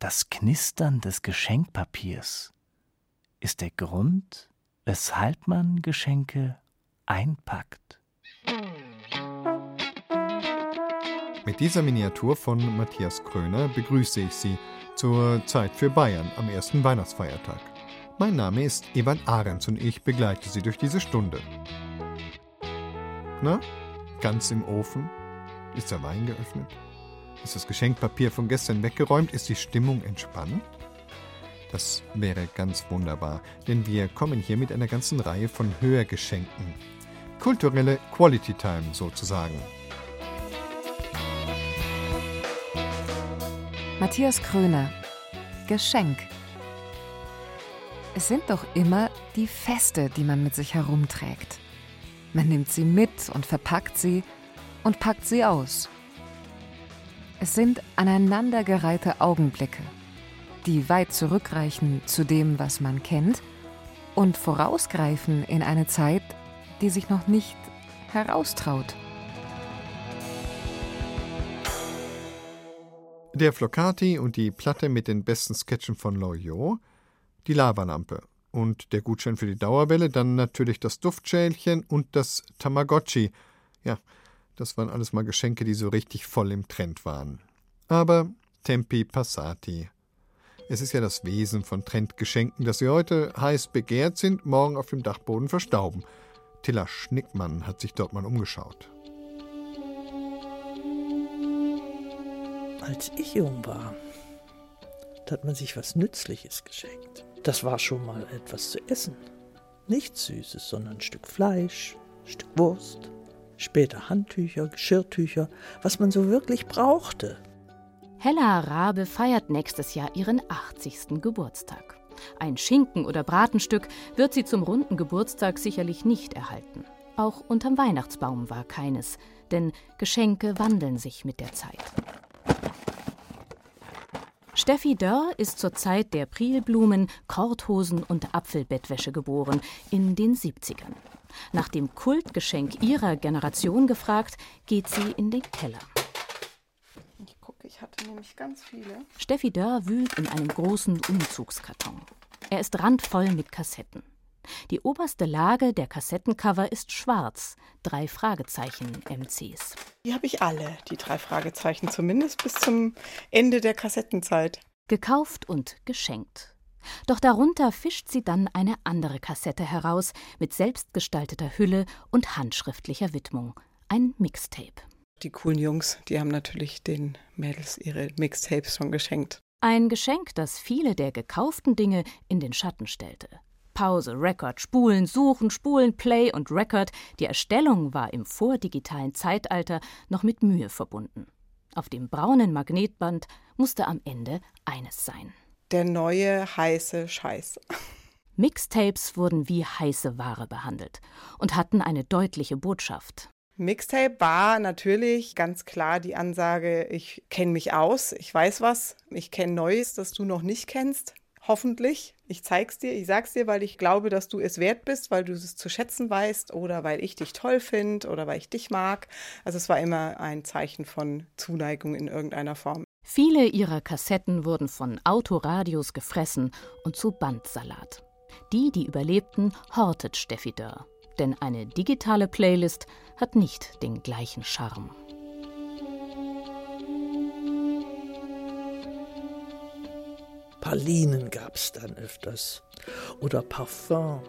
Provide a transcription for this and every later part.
Das Knistern des Geschenkpapiers ist der Grund, weshalb man Geschenke einpackt. Mit dieser Miniatur von Matthias Kröner begrüße ich Sie zur Zeit für Bayern am ersten Weihnachtsfeiertag. Mein Name ist Evan Ahrens und ich begleite Sie durch diese Stunde. Na, ganz im Ofen? Ist der Wein geöffnet? Ist das Geschenkpapier von gestern weggeräumt? Ist die Stimmung entspannt? Das wäre ganz wunderbar, denn wir kommen hier mit einer ganzen Reihe von Hörgeschenken. Kulturelle Quality Time sozusagen. Matthias Kröner Geschenk. Es sind doch immer die Feste, die man mit sich herumträgt. Man nimmt sie mit und verpackt sie und packt sie aus. Es sind aneinandergereihte Augenblicke, die weit zurückreichen zu dem, was man kennt, und vorausgreifen in eine Zeit, die sich noch nicht heraustraut. Der Flocati und die Platte mit den besten Sketchen von Loyot, die Lavalampe und der Gutschein für die Dauerwelle, dann natürlich das Duftschälchen und das Tamagotchi. Ja, das waren alles mal Geschenke, die so richtig voll im Trend waren. Aber tempi passati. Es ist ja das Wesen von Trendgeschenken, dass sie heute heiß begehrt sind, morgen auf dem Dachboden verstauben. Tilla Schnickmann hat sich dort mal umgeschaut. Als ich jung war, da hat man sich was Nützliches geschenkt. Das war schon mal etwas zu essen. Nichts Süßes, sondern ein Stück Fleisch, ein Stück Wurst, später Handtücher, Geschirrtücher, was man so wirklich brauchte. Hella Rabe feiert nächstes Jahr ihren 80. Geburtstag. Ein Schinken oder Bratenstück wird sie zum runden Geburtstag sicherlich nicht erhalten. Auch unterm Weihnachtsbaum war keines, denn Geschenke wandeln sich mit der Zeit. Steffi Dörr ist zur Zeit der Prilblumen, Korthosen und Apfelbettwäsche geboren, in den 70ern. Nach dem Kultgeschenk ihrer Generation gefragt, geht sie in den Keller. Ich gucke, ich hatte nämlich ganz viele. Steffi Dörr wühlt in einem großen Umzugskarton. Er ist randvoll mit Kassetten. Die oberste Lage der Kassettencover ist schwarz. Drei Fragezeichen MCs. Die habe ich alle, die drei Fragezeichen, zumindest bis zum Ende der Kassettenzeit. Gekauft und geschenkt. Doch darunter fischt sie dann eine andere Kassette heraus mit selbstgestalteter Hülle und handschriftlicher Widmung. Ein Mixtape. Die coolen Jungs, die haben natürlich den Mädels ihre Mixtapes schon geschenkt. Ein Geschenk, das viele der gekauften Dinge in den Schatten stellte. Pause, Record, Spulen, Suchen, Spulen, Play und Record. Die Erstellung war im vordigitalen Zeitalter noch mit Mühe verbunden. Auf dem braunen Magnetband musste am Ende eines sein. Der neue heiße Scheiß. Mixtapes wurden wie heiße Ware behandelt und hatten eine deutliche Botschaft. Mixtape war natürlich ganz klar die Ansage, ich kenne mich aus, ich weiß was, ich kenne Neues, das du noch nicht kennst. Hoffentlich. Ich zeig's dir, ich sag's dir, weil ich glaube, dass du es wert bist, weil du es zu schätzen weißt oder weil ich dich toll finde oder weil ich dich mag. Also es war immer ein Zeichen von Zuneigung in irgendeiner Form. Viele ihrer Kassetten wurden von Autoradios gefressen und zu Bandsalat. Die, die überlebten, hortet Steffi Dörr. Denn eine digitale Playlist hat nicht den gleichen Charme. Pralinen gab es dann öfters. Oder Parfum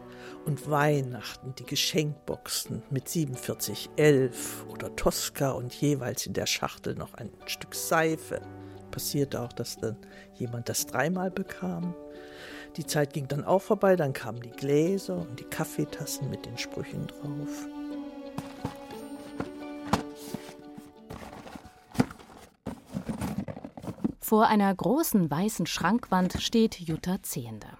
und Weihnachten, die Geschenkboxen mit 4711 oder Tosca und jeweils in der Schachtel noch ein Stück Seife. Passierte auch, dass dann jemand das dreimal bekam. Die Zeit ging dann auch vorbei, dann kamen die Gläser und die Kaffeetassen mit den Sprüchen drauf. Vor einer großen weißen Schrankwand steht Jutta Zehender.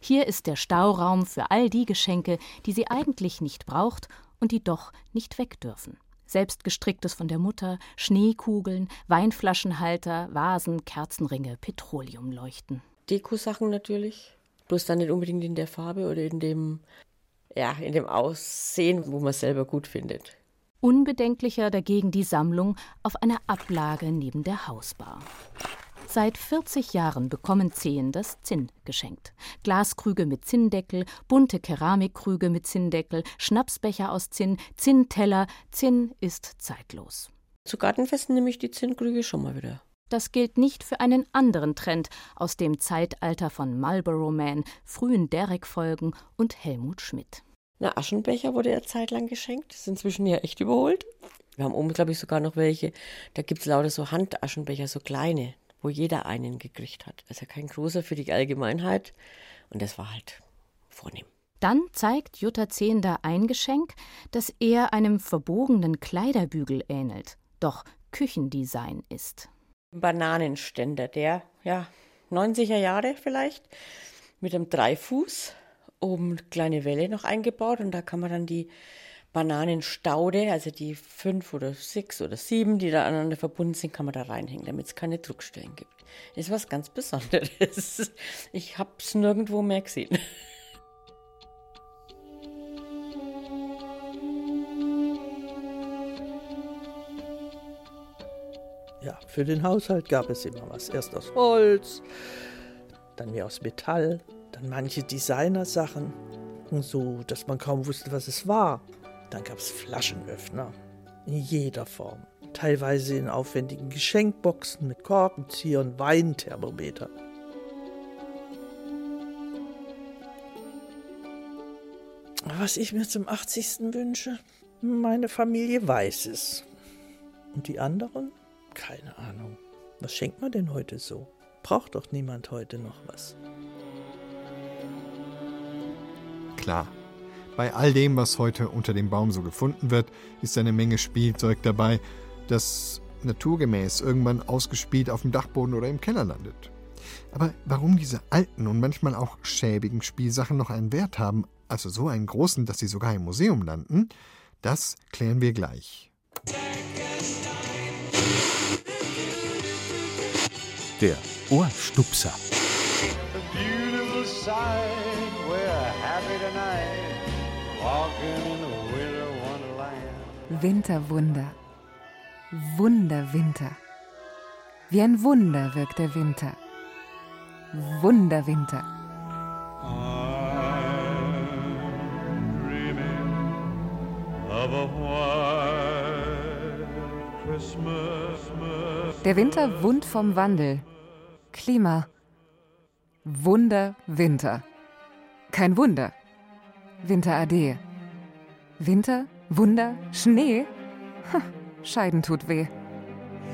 Hier ist der Stauraum für all die Geschenke, die sie eigentlich nicht braucht und die doch nicht weg dürfen. Selbstgestricktes von der Mutter, Schneekugeln, Weinflaschenhalter, Vasen, Kerzenringe, Petroleumleuchten. Dekosachen natürlich, bloß dann nicht unbedingt in der Farbe oder in dem, ja, in dem Aussehen, wo man es selber gut findet. Unbedenklicher dagegen die Sammlung auf einer Ablage neben der Hausbar. Seit 40 Jahren bekommen Zehen das Zinn geschenkt. Glaskrüge mit Zinndeckel, bunte Keramikkrüge mit Zinndeckel, Schnapsbecher aus Zinn, Zinnteller. Zinn ist zeitlos. Zu Gartenfesten nehme ich die Zinnkrüge schon mal wieder. Das gilt nicht für einen anderen Trend aus dem Zeitalter von Marlboro Man, frühen Derrick-Folgen und Helmut Schmidt. Na, Aschenbecher wurde ja zeitlang geschenkt. Ist inzwischen ja echt überholt. Wir haben oben, glaube ich, sogar noch welche. Da gibt es lauter so Handaschenbecher, so kleine, wo jeder einen gekriegt hat. Also kein großer für die Allgemeinheit. Und das war halt vornehm. Dann zeigt Jutta Zehnder ein Geschenk, das eher einem verbogenen Kleiderbügel ähnelt, doch Küchendesign ist. Bananenständer, der, ja, 90er Jahre vielleicht, mit einem Dreifuß, oben kleine Welle noch eingebaut und da kann man dann die Bananenstaude, also die fünf oder sechs oder sieben, die da aneinander verbunden sind, kann man da reinhängen, damit es keine Druckstellen gibt. Ist was ganz Besonderes. Ich habe es nirgendwo mehr gesehen. Ja, für den Haushalt gab es immer was. Erst aus Holz, dann mehr aus Metall, dann manche Designersachen und so, dass man kaum wusste, was es war. Dann gab es Flaschenöffner in jeder Form, teilweise in aufwendigen Geschenkboxen mit Korkenzieher und Weinthermometer. Was ich mir zum 80. wünsche, meine Familie weiß es. Und die anderen? Keine Ahnung. Was schenkt man denn heute so? Braucht doch niemand heute noch was. Klar. Bei all dem, was heute unter dem Baum so gefunden wird, ist eine Menge Spielzeug dabei, das naturgemäß irgendwann ausgespielt auf dem Dachboden oder im Keller landet. Aber warum diese alten und manchmal auch schäbigen Spielsachen noch einen Wert haben, also so einen großen, dass sie sogar im Museum landen, das klären wir gleich. Der Ohrstupser. Winterwunder. Wunderwinter. Wie ein Wunder wirkt der Winter. Wunderwinter. Der Winter wund vom Wandel. Klima. Wunder Winter. Kein Wunder. Winter Ade. Winter, Wunder, Schnee. Ha, Scheiden tut weh.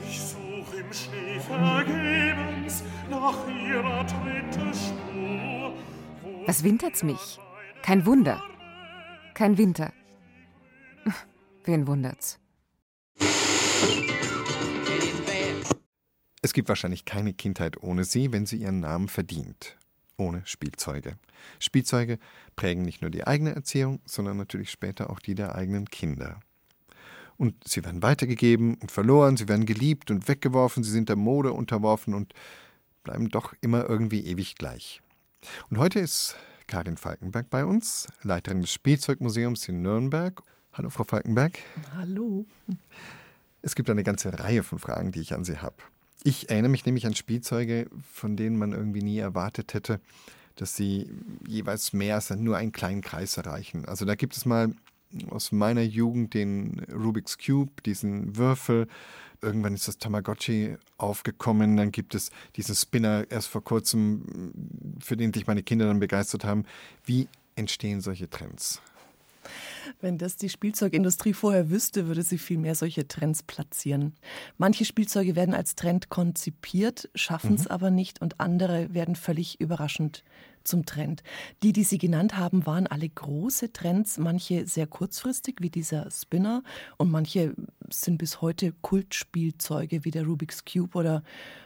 Ich such im Schnee vergebens nach ihrer Tritte Spur. Was wintert's mich? Kein Wunder. Kein Winter. Wen wundert's? Es gibt wahrscheinlich keine Kindheit ohne sie, wenn sie ihren Namen verdient. Ohne Spielzeuge. Spielzeuge prägen nicht nur die eigene Erziehung, sondern natürlich später auch die der eigenen Kinder. Und sie werden weitergegeben und verloren, sie werden geliebt und weggeworfen, sie sind der Mode unterworfen und bleiben doch immer irgendwie ewig gleich. Und heute ist Karin Falkenberg bei uns, Leiterin des Spielzeugmuseums in Nürnberg. Hallo, Frau Falkenberg. Hallo. Es gibt eine ganze Reihe von Fragen, die ich an Sie habe. Ich erinnere mich nämlich an Spielzeuge, von denen man irgendwie nie erwartet hätte, dass sie jeweils mehr als nur einen kleinen Kreis erreichen. Also da gibt es mal aus meiner Jugend den Rubik's Cube, diesen Würfel. Irgendwann ist das Tamagotchi aufgekommen. Dann gibt es diesen Spinner erst vor kurzem, für den sich meine Kinder dann begeistert haben. Wie entstehen solche Trends? Wenn das die Spielzeugindustrie vorher wüsste, würde sie viel mehr solche Trends platzieren. Manche Spielzeuge werden als Trend konzipiert, schaffen es mhm. aber nicht und andere werden völlig überraschend zum Trend. Die, die Sie genannt haben, waren alle große Trends, manche sehr kurzfristig, wie dieser Spinner, und manche sind bis heute Kultspielzeuge, wie der Rubik's Cube oder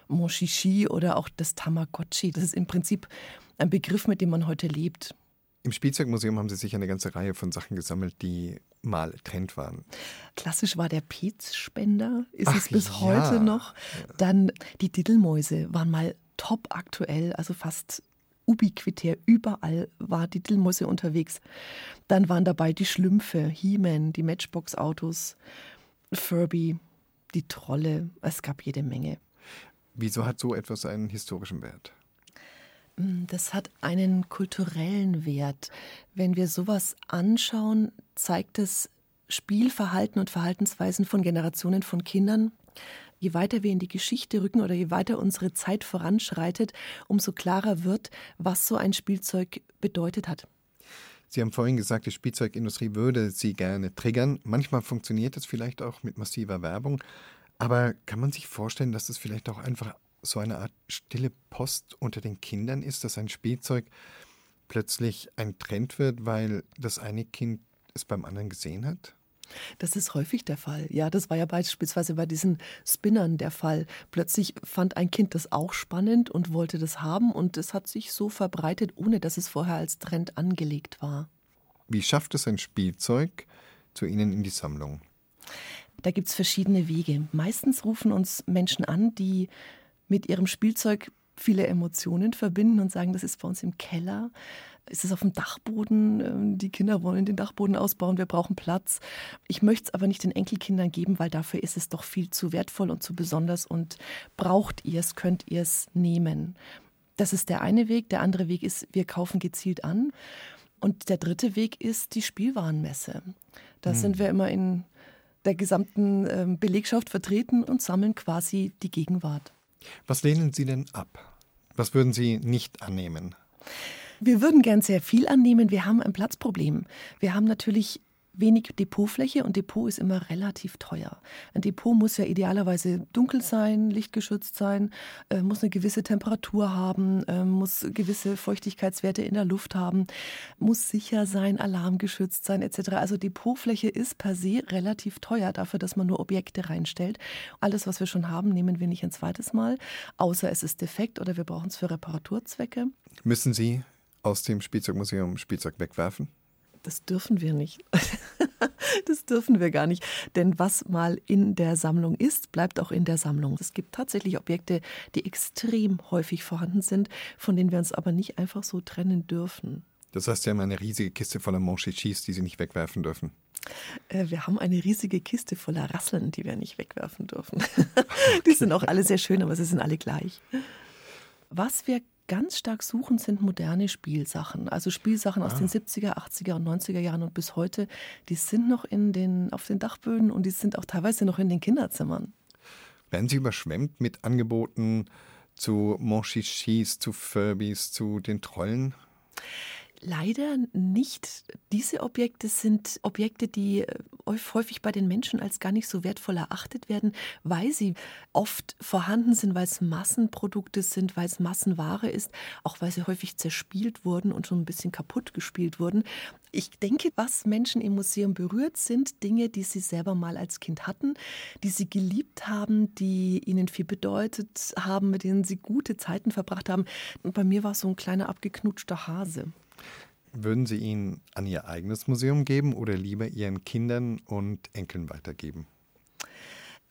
Moshishi oder auch das Tamagotchi. Das ist im Prinzip ein Begriff, mit dem man heute lebt. Im Spielzeugmuseum haben Sie sich eine ganze Reihe von Sachen gesammelt, die mal Trend waren. Klassisch war der Pezspender, ist Ach, es bis ja. heute noch. Dann die Diddelmäuse waren mal top aktuell, also fast ubiquitär. Überall war die Diddelmäuse unterwegs. Dann waren dabei die Schlümpfe, He-Man, die Matchbox-Autos, Furby, die Trolle. Es gab jede Menge. Wieso hat so etwas einen historischen Wert? Mm, das hat einen kulturellen Wert. Wenn wir sowas anschauen, zeigt es Spielverhalten und Verhaltensweisen von Generationen von Kindern. Je weiter wir in die Geschichte rücken oder je weiter unsere Zeit voranschreitet, umso klarer wird, was so ein Spielzeug bedeutet hat. Sie haben vorhin gesagt, die Spielzeugindustrie würde Sie gerne triggern. Manchmal funktioniert das vielleicht auch mit massiver Werbung. Aber kann man sich vorstellen, dass das vielleicht auch einfach so eine Art stille Post unter den Kindern ist, dass ein Spielzeug plötzlich ein Trend wird, weil das eine Kind es beim anderen gesehen hat? Das ist häufig der Fall. Ja, das war ja beispielsweise bei diesen Spinnern der Fall. Plötzlich fand ein Kind das auch spannend und wollte das haben und es hat sich so verbreitet, ohne dass es vorher als Trend angelegt war. Wie schafft es ein Spielzeug zu Ihnen in die Sammlung? Da gibt es verschiedene Wege. Meistens rufen uns Menschen an, die mit ihrem Spielzeug viele Emotionen verbinden und sagen, das ist bei uns im Keller, ist es auf dem Dachboden, ähm, die Kinder wollen den Dachboden ausbauen, wir brauchen Platz. Ich möchte es aber nicht den Enkelkindern geben, weil dafür ist es doch viel zu wertvoll und zu besonders und braucht ihr es, könnt ihr es nehmen. Das ist der eine Weg. Der andere Weg ist, wir kaufen gezielt an. Und der dritte Weg ist die Spielwarenmesse. Da hm. sind wir immer in der gesamten ähm, Belegschaft vertreten und sammeln quasi die Gegenwart. Was lehnen Sie denn ab? Was würden Sie nicht annehmen? Wir würden gern sehr viel annehmen. Wir haben ein Platzproblem. Wir haben natürlich wenig Depotfläche und Depot ist immer relativ teuer. Ein Depot muss ja idealerweise dunkel sein, lichtgeschützt sein, äh, muss eine gewisse Temperatur haben, äh, muss gewisse Feuchtigkeitswerte in der Luft haben, muss sicher sein, alarmgeschützt sein etc. Also Depotfläche ist per se relativ teuer dafür, dass man nur Objekte reinstellt. Alles, was wir schon haben, nehmen wir nicht ein zweites Mal, außer es ist defekt oder wir brauchen es für Reparaturzwecke. Müssen Sie aus dem Spielzeugmuseum Spielzeug wegwerfen? Das dürfen wir nicht. das dürfen wir gar nicht. Denn was mal in der Sammlung ist, bleibt auch in der Sammlung. Es gibt tatsächlich Objekte, die extrem häufig vorhanden sind, von denen wir uns aber nicht einfach so trennen dürfen. Das heißt, Sie haben eine riesige Kiste voller Monchichis, die Sie nicht wegwerfen dürfen. Äh, wir haben eine riesige Kiste voller Rasseln, die wir nicht wegwerfen dürfen. die sind auch alle sehr schön, aber sie sind alle gleich. Was wir ganz stark suchen, sind moderne Spielsachen. Also Spielsachen ah. aus den 70er, 80er und 90er Jahren und bis heute. Die sind noch in den, auf den Dachböden und die sind auch teilweise noch in den Kinderzimmern. Werden Sie überschwemmt mit Angeboten zu Monchichis, zu Furbies, zu den Trollen? Leider nicht. Diese Objekte sind Objekte, die äh, häufig bei den Menschen als gar nicht so wertvoll erachtet werden, weil sie oft vorhanden sind, weil es Massenprodukte sind, weil es Massenware ist, auch weil sie häufig zerspielt wurden und schon ein bisschen kaputt gespielt wurden. Ich denke, was Menschen im Museum berührt, sind Dinge, die sie selber mal als Kind hatten, die sie geliebt haben, die ihnen viel bedeutet haben, mit denen sie gute Zeiten verbracht haben. Und bei mir war es so ein kleiner abgeknutschter Hase. Würden Sie ihn an Ihr eigenes Museum geben oder lieber Ihren Kindern und Enkeln weitergeben?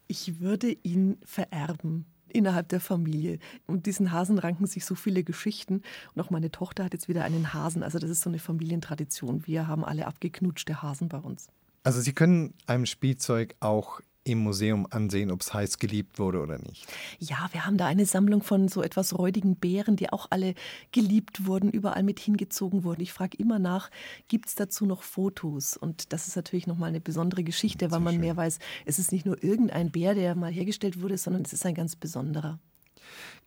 Ich würde ihn vererben innerhalb der Familie. Und diesen Hasen ranken sich so viele Geschichten. Und auch meine Tochter hat jetzt wieder einen Hasen. Also das ist so eine Familientradition. Wir haben alle abgeknutschte Hasen bei uns. Also Sie können einem Spielzeug auch im Museum ansehen, ob es heiß geliebt wurde oder nicht. Ja, wir haben da eine Sammlung von so etwas räudigen Bären, die auch alle geliebt wurden, überall mit hingezogen wurden. Ich frage immer nach, gibt es dazu noch Fotos? Und das ist natürlich nochmal eine besondere Geschichte, weil man schön. mehr weiß, es ist nicht nur irgendein Bär, der mal hergestellt wurde, sondern es ist ein ganz besonderer.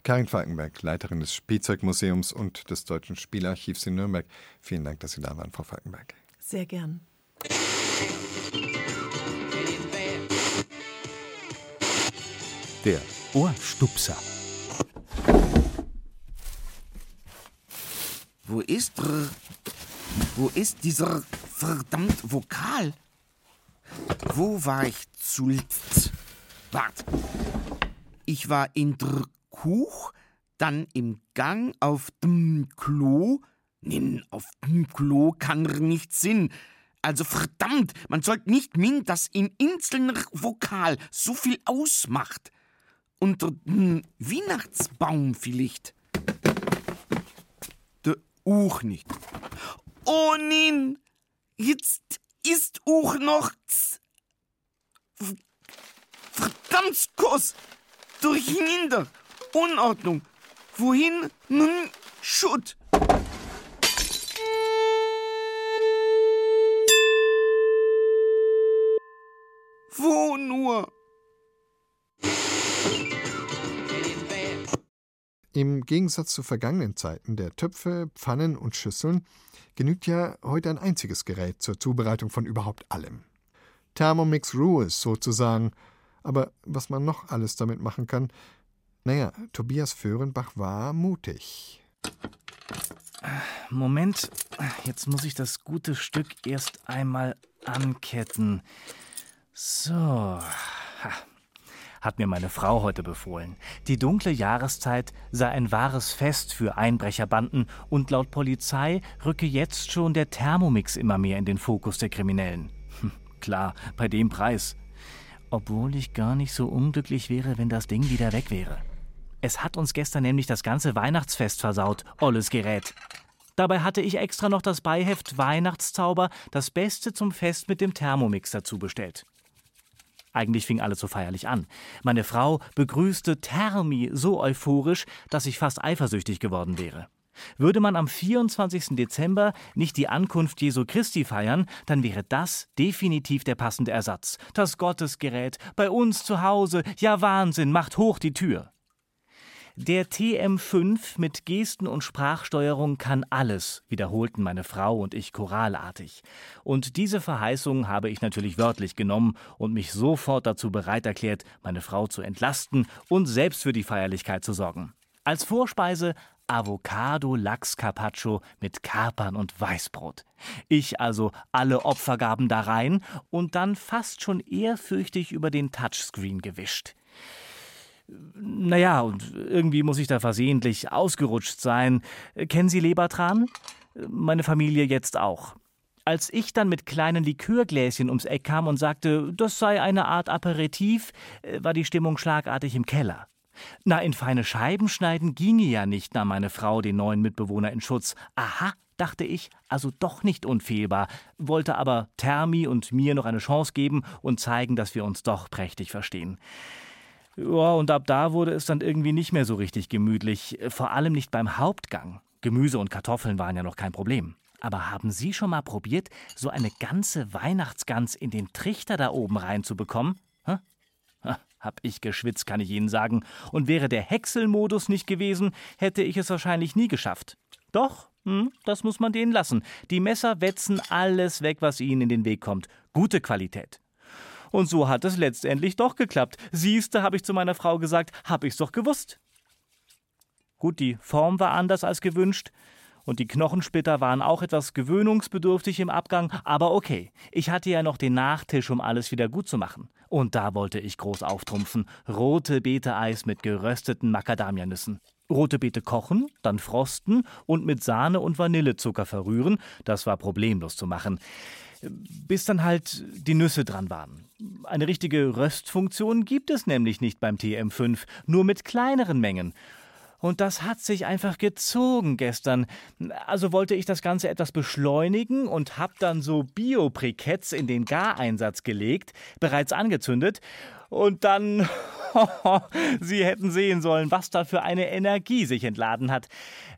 Karin Falkenberg, Leiterin des Spielzeugmuseums und des Deutschen Spielarchivs in Nürnberg. Vielen Dank, dass Sie da waren, Frau Falkenberg. Sehr gern. Der Ohrstupser. Wo ist wo ist dieser verdammt Vokal? Wo war ich zuletzt? Wart. Ich war in der Kuch, dann im Gang auf dem Klo. Nein, auf dem Klo kann er nicht Sinn. Also verdammt, man sollte nicht min, dass in einzelner Vokal so viel ausmacht unter dem Weihnachtsbaum vielleicht. Der auch nicht. Oh nein, jetzt ist auch noch verdammt Kuss durcheinander. Unordnung. Wohin? Nun, Schutt. Wo nur? Im Gegensatz zu vergangenen Zeiten der Töpfe, Pfannen und Schüsseln genügt ja heute ein einziges Gerät zur Zubereitung von überhaupt allem. Thermomix Rules sozusagen. Aber was man noch alles damit machen kann, naja, Tobias Föhrenbach war mutig. Moment, jetzt muss ich das gute Stück erst einmal anketten. So. Ha. Hat mir meine Frau heute befohlen. Die dunkle Jahreszeit sei ein wahres Fest für Einbrecherbanden und laut Polizei rücke jetzt schon der Thermomix immer mehr in den Fokus der Kriminellen. Hm, klar, bei dem Preis. Obwohl ich gar nicht so unglücklich wäre, wenn das Ding wieder weg wäre. Es hat uns gestern nämlich das ganze Weihnachtsfest versaut, olles Gerät. Dabei hatte ich extra noch das Beiheft Weihnachtszauber, das Beste zum Fest mit dem Thermomix dazu bestellt. Eigentlich fing alles so feierlich an. Meine Frau begrüßte Thermi so euphorisch, dass ich fast eifersüchtig geworden wäre. Würde man am 24. Dezember nicht die Ankunft Jesu Christi feiern, dann wäre das definitiv der passende Ersatz. Das Gottesgerät, bei uns zu Hause, ja Wahnsinn, macht hoch die Tür. Der TM5 mit Gesten und Sprachsteuerung kann alles, wiederholten meine Frau und ich choralartig. Und diese Verheißung habe ich natürlich wörtlich genommen und mich sofort dazu bereit erklärt, meine Frau zu entlasten und selbst für die Feierlichkeit zu sorgen. Als Vorspeise Avocado-Lachs-Carpaccio mit Kapern und Weißbrot. Ich also alle Opfergaben da rein und dann fast schon ehrfürchtig über den Touchscreen gewischt. Naja, und irgendwie muss ich da versehentlich ausgerutscht sein. Kennen Sie Lebertran? Meine Familie jetzt auch. Als ich dann mit kleinen Likörgläschen ums Eck kam und sagte, das sei eine Art Aperitif, war die Stimmung schlagartig im Keller. Na, in feine Scheiben schneiden ginge ja nicht, nahm meine Frau den neuen Mitbewohner in Schutz. Aha, dachte ich, also doch nicht unfehlbar, wollte aber Thermi und mir noch eine Chance geben und zeigen, dass wir uns doch prächtig verstehen. Ja, und ab da wurde es dann irgendwie nicht mehr so richtig gemütlich, vor allem nicht beim Hauptgang. Gemüse und Kartoffeln waren ja noch kein Problem. Aber haben Sie schon mal probiert, so eine ganze Weihnachtsgans in den Trichter da oben reinzubekommen? Hä? Hab ich geschwitzt, kann ich Ihnen sagen. Und wäre der Häckselmodus nicht gewesen, hätte ich es wahrscheinlich nie geschafft. Doch, hm, das muss man denen lassen. Die Messer wetzen alles weg, was ihnen in den Weg kommt. Gute Qualität. Und so hat es letztendlich doch geklappt. Siehste, habe ich zu meiner Frau gesagt, hab ich's doch gewusst. Gut, die Form war anders als gewünscht. Und die Knochensplitter waren auch etwas gewöhnungsbedürftig im Abgang, aber okay. Ich hatte ja noch den Nachtisch, um alles wieder gut zu machen. Und da wollte ich groß auftrumpfen. Rote Beete-Eis mit gerösteten Macadamianüssen. Rote Beete kochen, dann frosten und mit Sahne und Vanillezucker verrühren. Das war problemlos zu machen. Bis dann halt die Nüsse dran waren. Eine richtige Röstfunktion gibt es nämlich nicht beim TM5, nur mit kleineren Mengen. Und das hat sich einfach gezogen gestern. Also wollte ich das Ganze etwas beschleunigen und hab dann so Bio-Briketts in den Gareinsatz gelegt, bereits angezündet. Und dann, Sie hätten sehen sollen, was da für eine Energie sich entladen hat.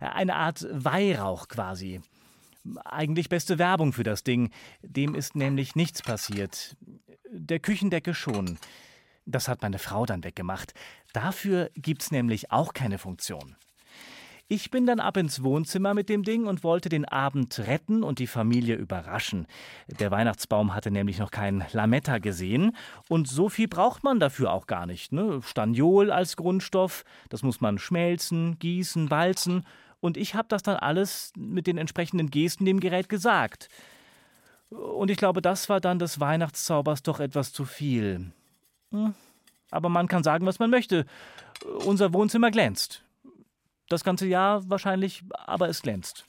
Eine Art Weihrauch quasi. Eigentlich beste Werbung für das Ding. Dem ist nämlich nichts passiert. Der Küchendecke schon. Das hat meine Frau dann weggemacht. Dafür gibt's nämlich auch keine Funktion. Ich bin dann ab ins Wohnzimmer mit dem Ding und wollte den Abend retten und die Familie überraschen. Der Weihnachtsbaum hatte nämlich noch kein Lametta gesehen und so viel braucht man dafür auch gar nicht. Ne? Staniol als Grundstoff, das muss man schmelzen, gießen, walzen und ich habe das dann alles mit den entsprechenden Gesten dem Gerät gesagt. Und ich glaube, das war dann des Weihnachtszaubers doch etwas zu viel. Hm. Aber man kann sagen, was man möchte. Unser Wohnzimmer glänzt. Das ganze Jahr wahrscheinlich, aber es glänzt.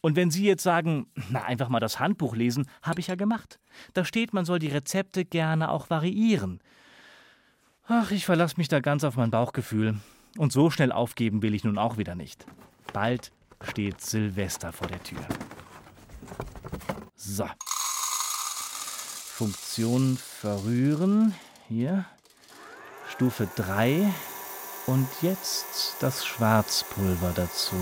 Und wenn Sie jetzt sagen, na, einfach mal das Handbuch lesen, habe ich ja gemacht. Da steht, man soll die Rezepte gerne auch variieren. Ach, ich verlasse mich da ganz auf mein Bauchgefühl. Und so schnell aufgeben will ich nun auch wieder nicht. Bald steht Silvester vor der Tür. So. Funktion verrühren. Hier. Stufe 3. Und jetzt das Schwarzpulver dazu.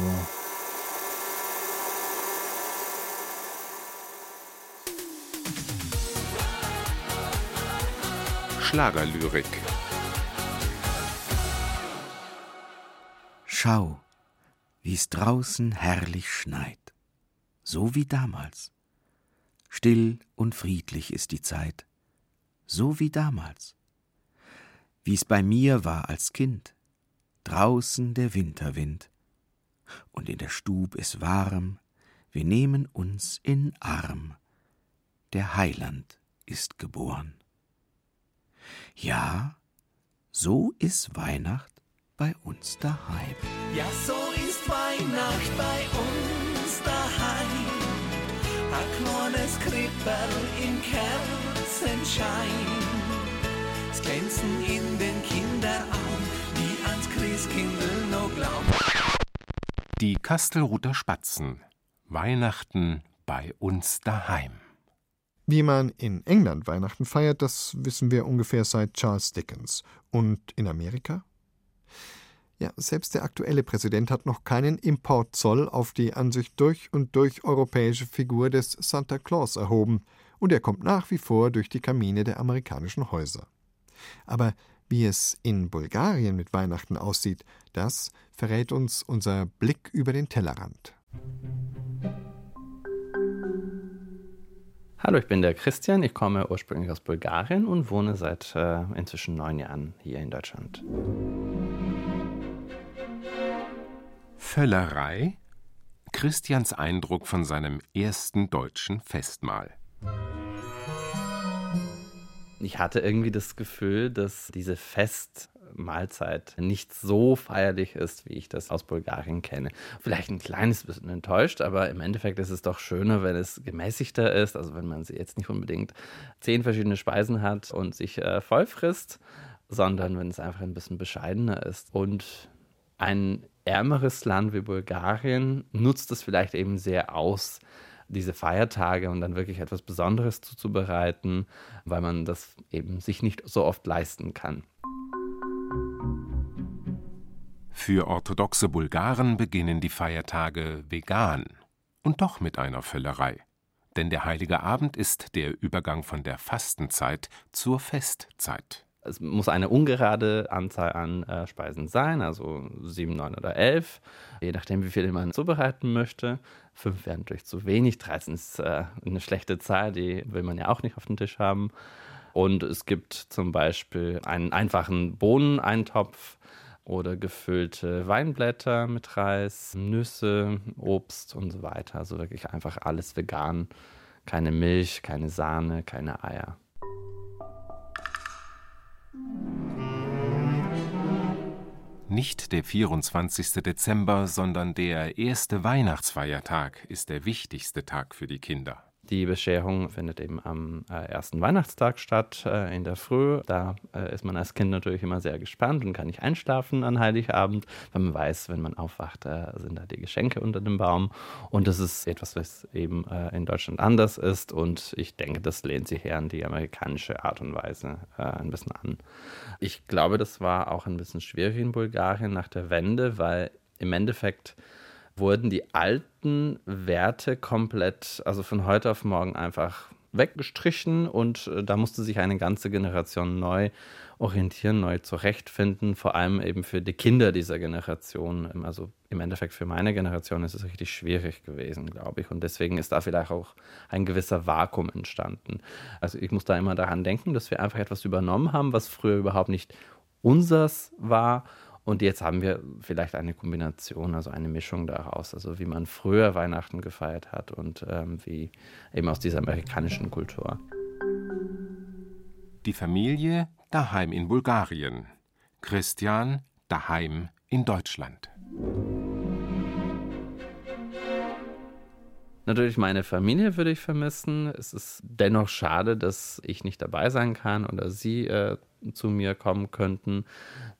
Schlagerlyrik. Schau, wie's draußen herrlich schneit, so wie damals. Still und friedlich ist die Zeit, so wie damals. Wie's bei mir war als Kind, draußen der Winterwind, und in der Stub es warm, wir nehmen uns in Arm, der Heiland ist geboren. Ja, so ist Weihnacht bei uns daheim. Ja, so ist Weihnacht bei uns daheim. Ein kleines Krippel im Kerzenschein. Es glänzen in den Kinderaugen, die ans Christkindl noch glauben. Die Kastelruther Spatzen. Weihnachten bei uns daheim. Wie man in England Weihnachten feiert, das wissen wir ungefähr seit Charles Dickens. Und in Amerika? Ja, selbst der aktuelle Präsident hat noch keinen Importzoll auf die an sich durch und durch europäische Figur des Santa Claus erhoben, und er kommt nach wie vor durch die Kamine der amerikanischen Häuser. Aber wie es in Bulgarien mit Weihnachten aussieht, das verrät uns unser Blick über den Tellerrand. Hallo, ich bin der Christian. Ich komme ursprünglich aus Bulgarien und wohne seit äh, inzwischen neun Jahren hier in Deutschland. Völlerei? Christians Eindruck von seinem ersten deutschen Festmahl. Ich hatte irgendwie das Gefühl, dass diese Festmahlzeit nicht so feierlich ist, wie ich das aus Bulgarien kenne. Vielleicht ein kleines bisschen enttäuscht, aber im Endeffekt ist es doch schöner, wenn es gemäßigter ist. Also wenn man jetzt nicht unbedingt zehn verschiedene Speisen hat und sich äh, voll frisst, sondern wenn es einfach ein bisschen bescheidener ist. Und ein ärmeres Land wie Bulgarien nutzt es vielleicht eben sehr aus, diese Feiertage und dann wirklich etwas Besonderes zuzubereiten, weil man das eben sich nicht so oft leisten kann. Für orthodoxe Bulgaren beginnen die Feiertage vegan und doch mit einer Völlerei. Denn der heilige Abend ist der Übergang von der Fastenzeit zur Festzeit. Es muss eine ungerade Anzahl an äh, Speisen sein, also sieben, neun oder elf, je nachdem, wie viel man zubereiten möchte. Fünf wären natürlich zu wenig, 13 ist äh, eine schlechte Zahl, die will man ja auch nicht auf dem Tisch haben. Und es gibt zum Beispiel einen einfachen Bohneneintopf oder gefüllte Weinblätter mit Reis, Nüsse, Obst und so weiter. Also wirklich einfach alles vegan. Keine Milch, keine Sahne, keine Eier. Nicht der 24. Dezember, sondern der erste Weihnachtsfeiertag ist der wichtigste Tag für die Kinder. Die Bescherung findet eben am äh, ersten Weihnachtstag statt, äh, in der Früh. Da äh, ist man als Kind natürlich immer sehr gespannt und kann nicht einschlafen an Heiligabend, weil man weiß, wenn man aufwacht, äh, sind da die Geschenke unter dem Baum. Und das ist etwas, was eben äh, in Deutschland anders ist. Und ich denke, das lehnt sich eher an die amerikanische Art und Weise äh, ein bisschen an. Ich glaube, das war auch ein bisschen schwierig in Bulgarien nach der Wende, weil im Endeffekt wurden die alten Werte komplett, also von heute auf morgen einfach weggestrichen und äh, da musste sich eine ganze Generation neu orientieren, neu zurechtfinden, vor allem eben für die Kinder dieser Generation. Ähm, also im Endeffekt für meine Generation ist es richtig schwierig gewesen, glaube ich. Und deswegen ist da vielleicht auch ein gewisser Vakuum entstanden. Also ich muss da immer daran denken, dass wir einfach etwas übernommen haben, was früher überhaupt nicht unsers war und jetzt haben wir vielleicht eine Kombination, also eine Mischung daraus, also wie man früher Weihnachten gefeiert hat und ähm, wie eben aus dieser amerikanischen Kultur. Die Familie daheim in Bulgarien, Christian daheim in Deutschland. Natürlich meine Familie würde ich vermissen. Es ist dennoch schade, dass ich nicht dabei sein kann oder sie äh, zu mir kommen könnten,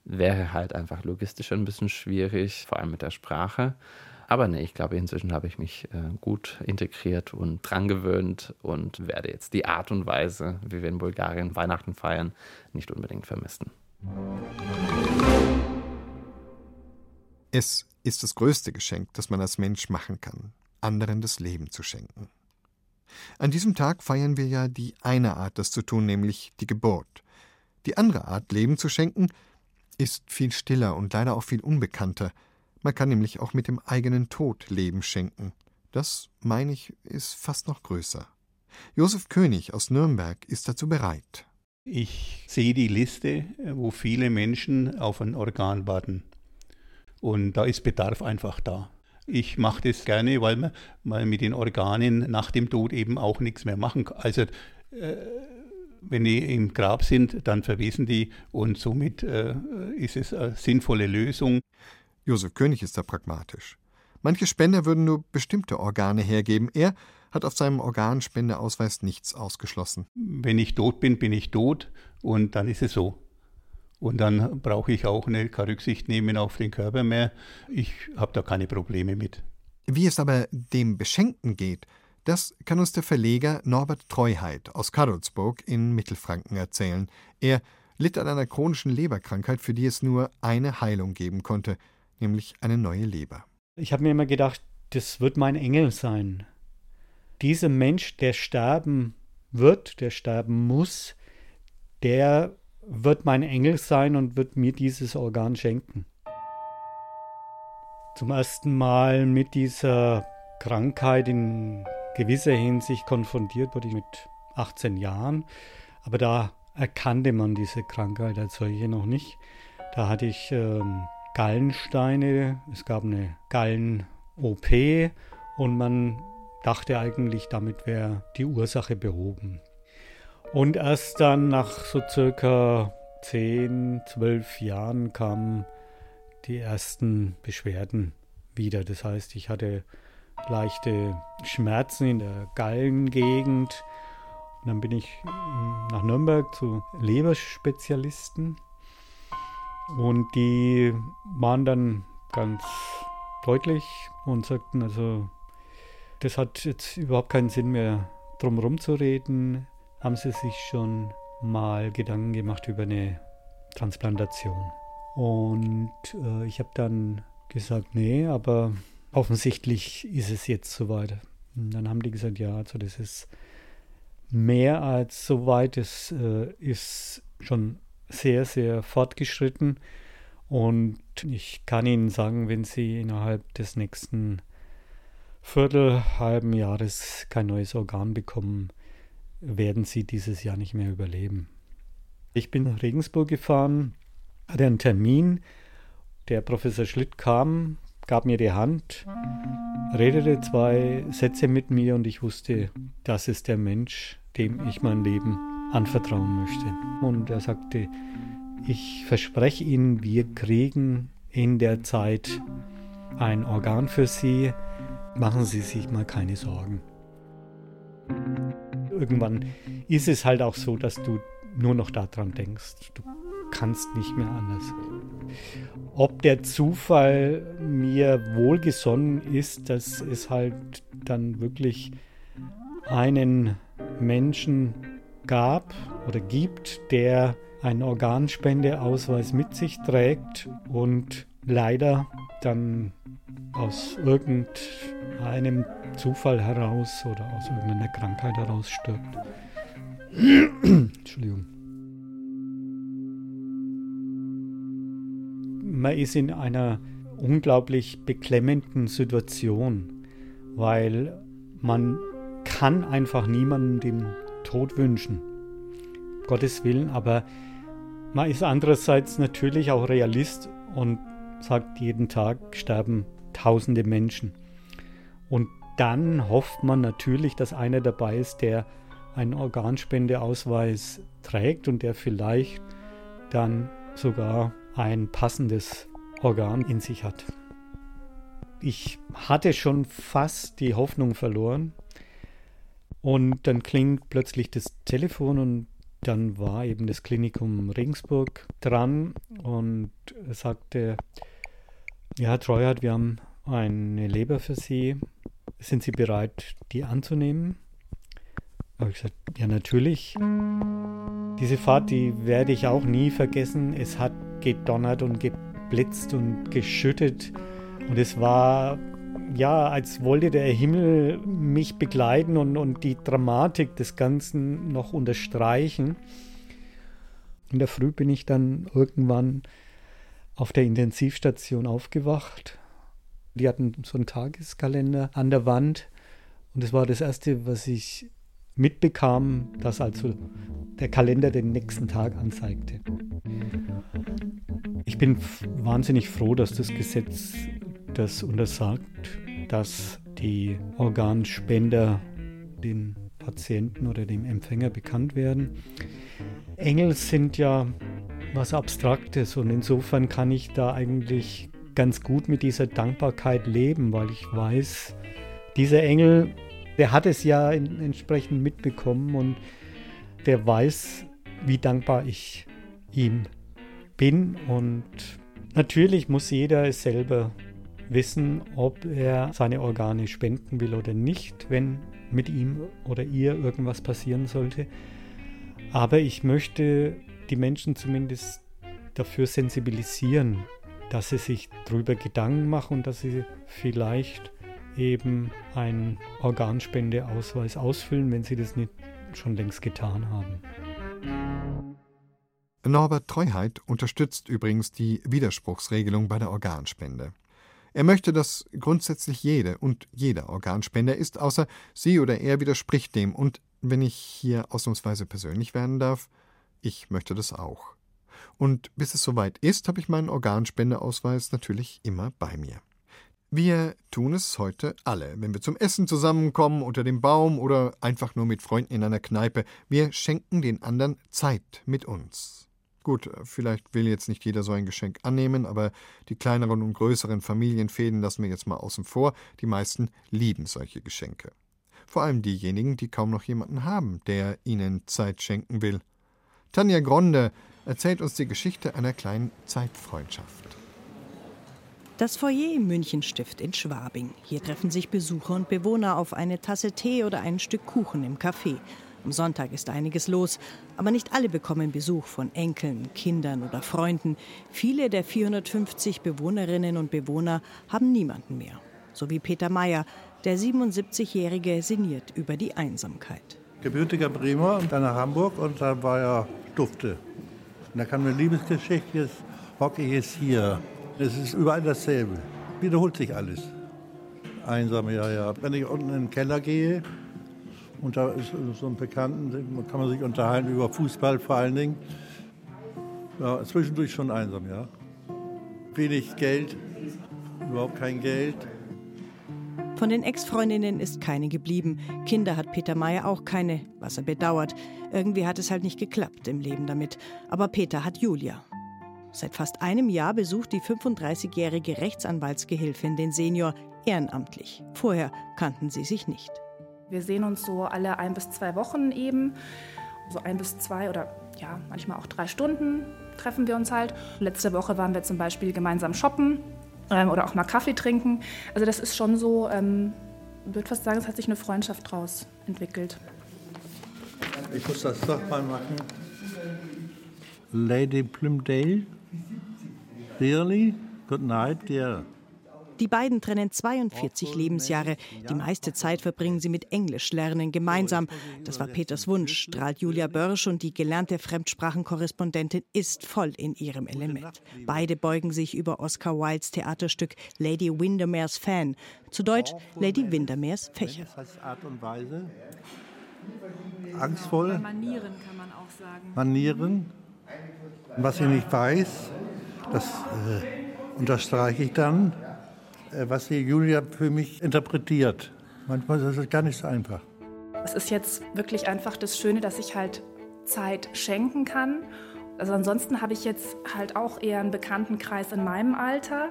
wäre halt einfach logistisch ein bisschen schwierig, vor allem mit der Sprache. Aber nee, ich glaube, inzwischen habe ich mich äh, gut integriert und dran gewöhnt und werde jetzt die Art und Weise, wie wir in Bulgarien Weihnachten feiern, nicht unbedingt vermissen. Es ist das größte Geschenk, das man als Mensch machen kann, anderen das Leben zu schenken. An diesem Tag feiern wir ja die eine Art, das zu tun, nämlich die Geburt. Die andere Art, Leben zu schenken, ist viel stiller und leider auch viel unbekannter. Man kann nämlich auch mit dem eigenen Tod Leben schenken. Das, meine ich, ist fast noch größer. Josef König aus Nürnberg ist dazu bereit. Ich sehe die Liste, wo viele Menschen auf ein Organ warten. Und da ist Bedarf einfach da. Ich mache das gerne, weil man, man mit den Organen nach dem Tod eben auch nichts mehr machen kann. Also äh, wenn die im Grab sind, dann verwesen die und somit äh, ist es eine sinnvolle Lösung. Josef König ist da pragmatisch. Manche Spender würden nur bestimmte Organe hergeben. Er hat auf seinem Organspendeausweis nichts ausgeschlossen. Wenn ich tot bin, bin ich tot und dann ist es so. Und dann brauche ich auch eine, keine Rücksicht nehmen auf den Körper mehr. Ich habe da keine Probleme mit. Wie es aber dem Beschenkten geht, das kann uns der Verleger Norbert Treuheit aus Karlsburg in Mittelfranken erzählen. Er litt an einer chronischen Leberkrankheit, für die es nur eine Heilung geben konnte, nämlich eine neue Leber. Ich habe mir immer gedacht, das wird mein Engel sein. Dieser Mensch, der sterben wird, der sterben muss, der wird mein Engel sein und wird mir dieses Organ schenken. Zum ersten Mal mit dieser Krankheit in gewisser Hinsicht konfrontiert wurde ich mit 18 Jahren, aber da erkannte man diese Krankheit als solche noch nicht. Da hatte ich ähm, Gallensteine, es gab eine Gallen-OP und man dachte eigentlich, damit wäre die Ursache behoben. Und erst dann nach so circa 10, 12 Jahren kamen die ersten Beschwerden wieder. Das heißt, ich hatte leichte Schmerzen in der Gallengegend. Und dann bin ich nach Nürnberg zu Leberspezialisten. Und die waren dann ganz deutlich und sagten, also das hat jetzt überhaupt keinen Sinn mehr, drum zu reden. Haben sie sich schon mal Gedanken gemacht über eine Transplantation. Und äh, ich habe dann gesagt, nee, aber offensichtlich ist es jetzt soweit. Und dann haben die gesagt, ja, also das ist mehr als soweit. Es äh, ist schon sehr, sehr fortgeschritten. Und ich kann Ihnen sagen, wenn Sie innerhalb des nächsten Viertel, halben Jahres kein neues Organ bekommen, werden Sie dieses Jahr nicht mehr überleben. Ich bin nach Regensburg gefahren, hatte einen Termin. Der Professor Schlitt kam, gab mir die Hand, redete zwei Sätze mit mir und ich wusste, das ist der Mensch, dem ich mein Leben anvertrauen möchte. Und er sagte, ich verspreche Ihnen, wir kriegen in der Zeit ein Organ für Sie. Machen Sie sich mal keine Sorgen. Irgendwann ist es halt auch so, dass du nur noch daran denkst. Du kannst nicht mehr anders. Ob der Zufall mir wohlgesonnen ist, dass es halt dann wirklich einen Menschen gab oder gibt, der einen Organspendeausweis mit sich trägt und leider dann aus irgendeinem Zufall heraus oder aus irgendeiner Krankheit heraus stirbt. Entschuldigung. Man ist in einer unglaublich beklemmenden Situation, weil man kann einfach niemandem den Tod wünschen. Gottes Willen, aber man ist andererseits natürlich auch Realist und sagt, jeden Tag sterben tausende Menschen. Und dann hofft man natürlich, dass einer dabei ist, der einen Organspendeausweis trägt und der vielleicht dann sogar ein passendes Organ in sich hat. Ich hatte schon fast die Hoffnung verloren und dann klingt plötzlich das Telefon und dann war eben das Klinikum Regensburg dran und sagte, ja, Herr Treuhardt, wir haben eine Leber für Sie. Sind Sie bereit, die anzunehmen? habe ich gesagt, ja natürlich. Diese Fahrt, die werde ich auch nie vergessen. Es hat gedonnert und geblitzt und geschüttet. Und es war ja, als wollte der Himmel mich begleiten und, und die Dramatik des Ganzen noch unterstreichen. In der Früh bin ich dann irgendwann auf der Intensivstation aufgewacht. Die hatten so einen Tageskalender an der Wand und es war das Erste, was ich mitbekam, dass also der Kalender den nächsten Tag anzeigte. Ich bin wahnsinnig froh, dass das Gesetz das untersagt, dass die Organspender den Patienten oder dem Empfänger bekannt werden. Engel sind ja was Abstraktes und insofern kann ich da eigentlich ganz gut mit dieser Dankbarkeit leben, weil ich weiß, dieser Engel, der hat es ja entsprechend mitbekommen und der weiß, wie dankbar ich ihm bin und natürlich muss jeder es selber wissen, ob er seine Organe spenden will oder nicht, wenn mit ihm oder ihr irgendwas passieren sollte. Aber ich möchte die Menschen zumindest dafür sensibilisieren, dass sie sich darüber Gedanken machen und dass sie vielleicht eben einen Organspendeausweis ausfüllen, wenn sie das nicht schon längst getan haben. Norbert Treuheit unterstützt übrigens die Widerspruchsregelung bei der Organspende. Er möchte, dass grundsätzlich jede und jeder Organspender ist, außer sie oder er widerspricht dem. Und wenn ich hier ausnahmsweise persönlich werden darf, ich möchte das auch. Und bis es soweit ist, habe ich meinen Organspendeausweis natürlich immer bei mir. Wir tun es heute alle, wenn wir zum Essen zusammenkommen, unter dem Baum oder einfach nur mit Freunden in einer Kneipe. Wir schenken den anderen Zeit mit uns. Gut, vielleicht will jetzt nicht jeder so ein Geschenk annehmen, aber die kleineren und größeren Familienfäden lassen wir jetzt mal außen vor. Die meisten lieben solche Geschenke. Vor allem diejenigen, die kaum noch jemanden haben, der ihnen Zeit schenken will. Tanja Gronde erzählt uns die Geschichte einer kleinen Zeitfreundschaft. Das Foyer im Münchenstift in Schwabing. Hier treffen sich Besucher und Bewohner auf eine Tasse Tee oder ein Stück Kuchen im Café. Am Sonntag ist einiges los, aber nicht alle bekommen Besuch von Enkeln, Kindern oder Freunden. Viele der 450 Bewohnerinnen und Bewohner haben niemanden mehr. So wie Peter Meyer, der 77-Jährige sinniert über die Einsamkeit. Gebürtiger Bremer und dann nach Hamburg und dann war er Dufte. Und da kam eine Liebesgeschichte, jetzt hocke ich jetzt hier. Es ist überall dasselbe. Wiederholt sich alles. Einsam, ja, ja. Wenn ich unten in den Keller gehe, und da ist so ein Bekannten, kann man sich unterhalten über Fußball vor allen Dingen. Ja, zwischendurch schon einsam, ja. Wenig Geld, überhaupt kein Geld. Von den Ex-Freundinnen ist keine geblieben. Kinder hat Peter Meyer auch keine, was er bedauert. Irgendwie hat es halt nicht geklappt im Leben damit. Aber Peter hat Julia. Seit fast einem Jahr besucht die 35-jährige Rechtsanwaltsgehilfin den Senior ehrenamtlich. Vorher kannten sie sich nicht. Wir sehen uns so alle ein bis zwei Wochen eben. So ein bis zwei oder ja, manchmal auch drei Stunden treffen wir uns halt. Letzte Woche waren wir zum Beispiel gemeinsam shoppen ähm, oder auch mal Kaffee trinken. Also das ist schon so, ähm, ich würde fast sagen, es hat sich eine Freundschaft daraus entwickelt. Ich muss das doch mal machen. Lady Plymdale? Really? Good night, dear. Die beiden trennen 42 Lebensjahre. Die meiste Zeit verbringen sie mit Englischlernen gemeinsam. Das war Peters Wunsch, strahlt Julia Börsch und die gelernte Fremdsprachenkorrespondentin ist voll in ihrem Element. Beide beugen sich über Oscar Wildes Theaterstück Lady Windermere's Fan. Zu Deutsch Lady Windermere's Fächer. Angstvoll. Manieren kann man auch sagen. Manieren. Was ich nicht weiß, das äh, unterstreiche ich dann. Äh, was die Julia für mich interpretiert. Manchmal ist es gar nicht so einfach. Es ist jetzt wirklich einfach das Schöne, dass ich halt Zeit schenken kann. Also ansonsten habe ich jetzt halt auch eher einen Bekanntenkreis in meinem Alter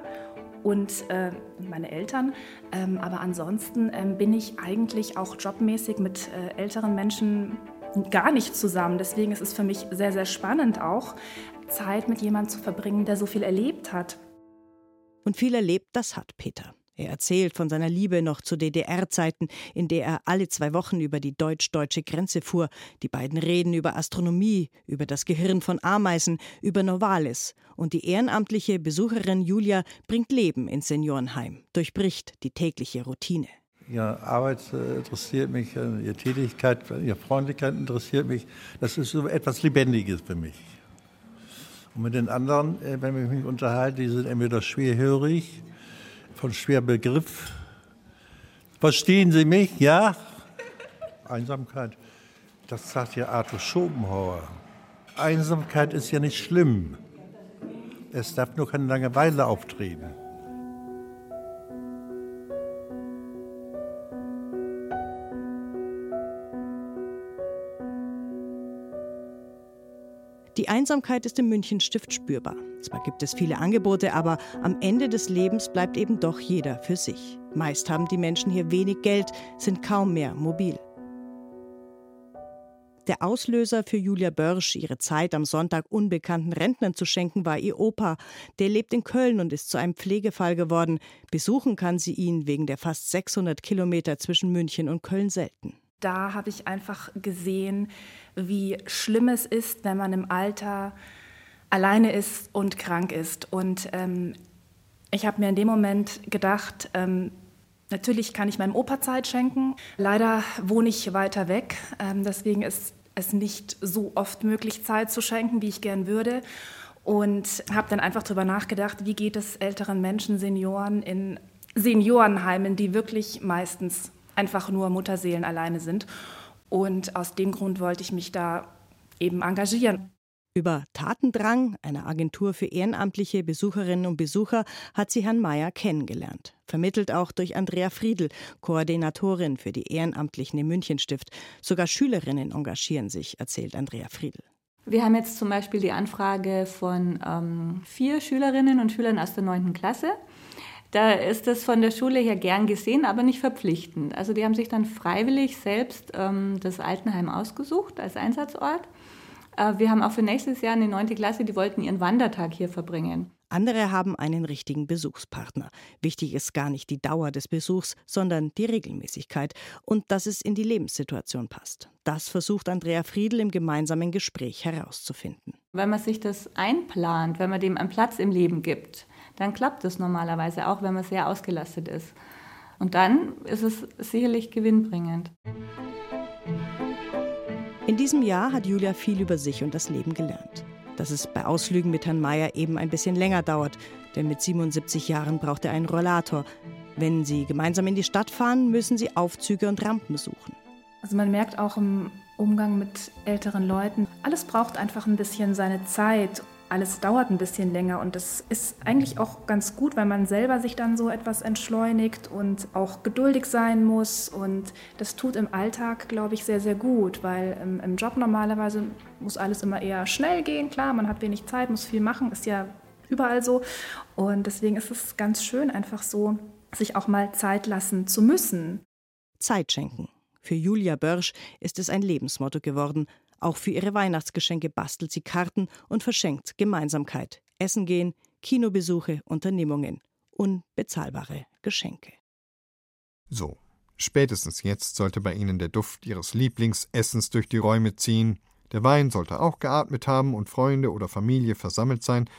und äh, meine Eltern. Ähm, aber ansonsten ähm, bin ich eigentlich auch jobmäßig mit äh, älteren Menschen gar nicht zusammen. Deswegen ist es für mich sehr, sehr spannend auch, Zeit mit jemandem zu verbringen, der so viel erlebt hat. Und viel erlebt, das hat Peter. Er erzählt von seiner Liebe noch zu DDR-Zeiten, in der er alle zwei Wochen über die deutsch-deutsche Grenze fuhr. Die beiden reden über Astronomie, über das Gehirn von Ameisen, über Novalis. Und die ehrenamtliche Besucherin Julia bringt Leben ins Seniorenheim, durchbricht die tägliche Routine. Ihre Arbeit äh, interessiert mich, äh, Ihre Tätigkeit, Ihre Freundlichkeit interessiert mich. Das ist so etwas Lebendiges für mich. Und mit den anderen, äh, wenn ich mich unterhalte, die sind entweder schwerhörig, von schwer Begriff. Verstehen Sie mich? Ja? Einsamkeit, das sagt ja Arthur Schopenhauer. Einsamkeit ist ja nicht schlimm. Es darf nur keine Langeweile auftreten. Die Einsamkeit ist im Münchenstift spürbar. Zwar gibt es viele Angebote, aber am Ende des Lebens bleibt eben doch jeder für sich. Meist haben die Menschen hier wenig Geld, sind kaum mehr mobil. Der Auslöser für Julia Börsch, ihre Zeit am Sonntag unbekannten Rentnern zu schenken, war ihr Opa. Der lebt in Köln und ist zu einem Pflegefall geworden. Besuchen kann sie ihn wegen der fast 600 Kilometer zwischen München und Köln selten. Da habe ich einfach gesehen, wie schlimm es ist, wenn man im Alter alleine ist und krank ist. Und ähm, ich habe mir in dem Moment gedacht, ähm, natürlich kann ich meinem Opa Zeit schenken. Leider wohne ich weiter weg, ähm, deswegen ist es nicht so oft möglich, Zeit zu schenken, wie ich gern würde. Und habe dann einfach darüber nachgedacht, wie geht es älteren Menschen, Senioren in Seniorenheimen, die wirklich meistens einfach nur Mutterseelen alleine sind. Und aus dem Grund wollte ich mich da eben engagieren. Über Tatendrang, eine Agentur für ehrenamtliche Besucherinnen und Besucher, hat sie Herrn Mayer kennengelernt. Vermittelt auch durch Andrea Friedl, Koordinatorin für die Ehrenamtlichen im Münchenstift. Sogar Schülerinnen engagieren sich, erzählt Andrea Friedl. Wir haben jetzt zum Beispiel die Anfrage von ähm, vier Schülerinnen und Schülern aus der 9. Klasse. Da ist es von der Schule her gern gesehen, aber nicht verpflichtend. Also die haben sich dann freiwillig selbst ähm, das Altenheim ausgesucht als Einsatzort. Äh, wir haben auch für nächstes Jahr eine neunte Klasse, die wollten ihren Wandertag hier verbringen. Andere haben einen richtigen Besuchspartner. Wichtig ist gar nicht die Dauer des Besuchs, sondern die Regelmäßigkeit und dass es in die Lebenssituation passt. Das versucht Andrea Friedl im gemeinsamen Gespräch herauszufinden. Wenn man sich das einplant, wenn man dem einen Platz im Leben gibt, dann klappt es normalerweise auch, wenn man sehr ausgelastet ist. Und dann ist es sicherlich gewinnbringend. In diesem Jahr hat Julia viel über sich und das Leben gelernt. Dass es bei Ausflügen mit Herrn Mayer eben ein bisschen länger dauert, denn mit 77 Jahren braucht er einen Rollator. Wenn sie gemeinsam in die Stadt fahren, müssen sie Aufzüge und Rampen suchen. Also man merkt auch im Umgang mit älteren Leuten, alles braucht einfach ein bisschen seine Zeit alles dauert ein bisschen länger und das ist eigentlich auch ganz gut, weil man selber sich dann so etwas entschleunigt und auch geduldig sein muss und das tut im Alltag, glaube ich, sehr, sehr gut, weil im, im Job normalerweise muss alles immer eher schnell gehen, klar, man hat wenig Zeit, muss viel machen, ist ja überall so und deswegen ist es ganz schön, einfach so sich auch mal Zeit lassen zu müssen. Zeit schenken. Für Julia Börsch ist es ein Lebensmotto geworden – auch für ihre Weihnachtsgeschenke bastelt sie Karten und verschenkt Gemeinsamkeit, Essen gehen, Kinobesuche, Unternehmungen, unbezahlbare Geschenke. So, spätestens jetzt sollte bei Ihnen der Duft Ihres Lieblingsessens durch die Räume ziehen, der Wein sollte auch geatmet haben und Freunde oder Familie versammelt sein,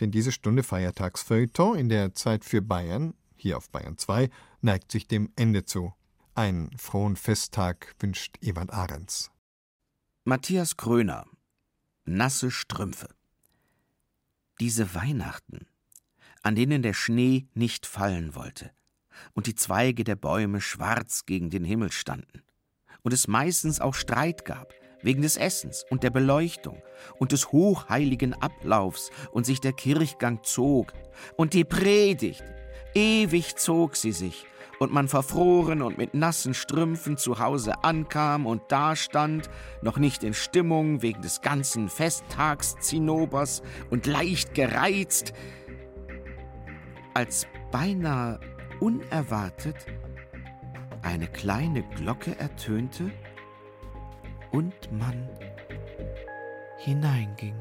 denn diese Stunde Feiertagsfeuilleton in der Zeit für Bayern, hier auf Bayern 2, neigt sich dem Ende zu. Einen frohen Festtag wünscht Ewald Ahrens. Matthias Kröner Nasse Strümpfe. Diese Weihnachten, an denen der Schnee nicht fallen wollte und die Zweige der Bäume schwarz gegen den Himmel standen und es meistens auch Streit gab wegen des Essens und der Beleuchtung und des hochheiligen Ablaufs und sich der Kirchgang zog und die Predigt, ewig zog sie sich und man verfroren und mit nassen Strümpfen zu Hause ankam und dastand, noch nicht in Stimmung wegen des ganzen Festtags Zinnobers und leicht gereizt, als beinahe unerwartet eine kleine Glocke ertönte und man hineinging.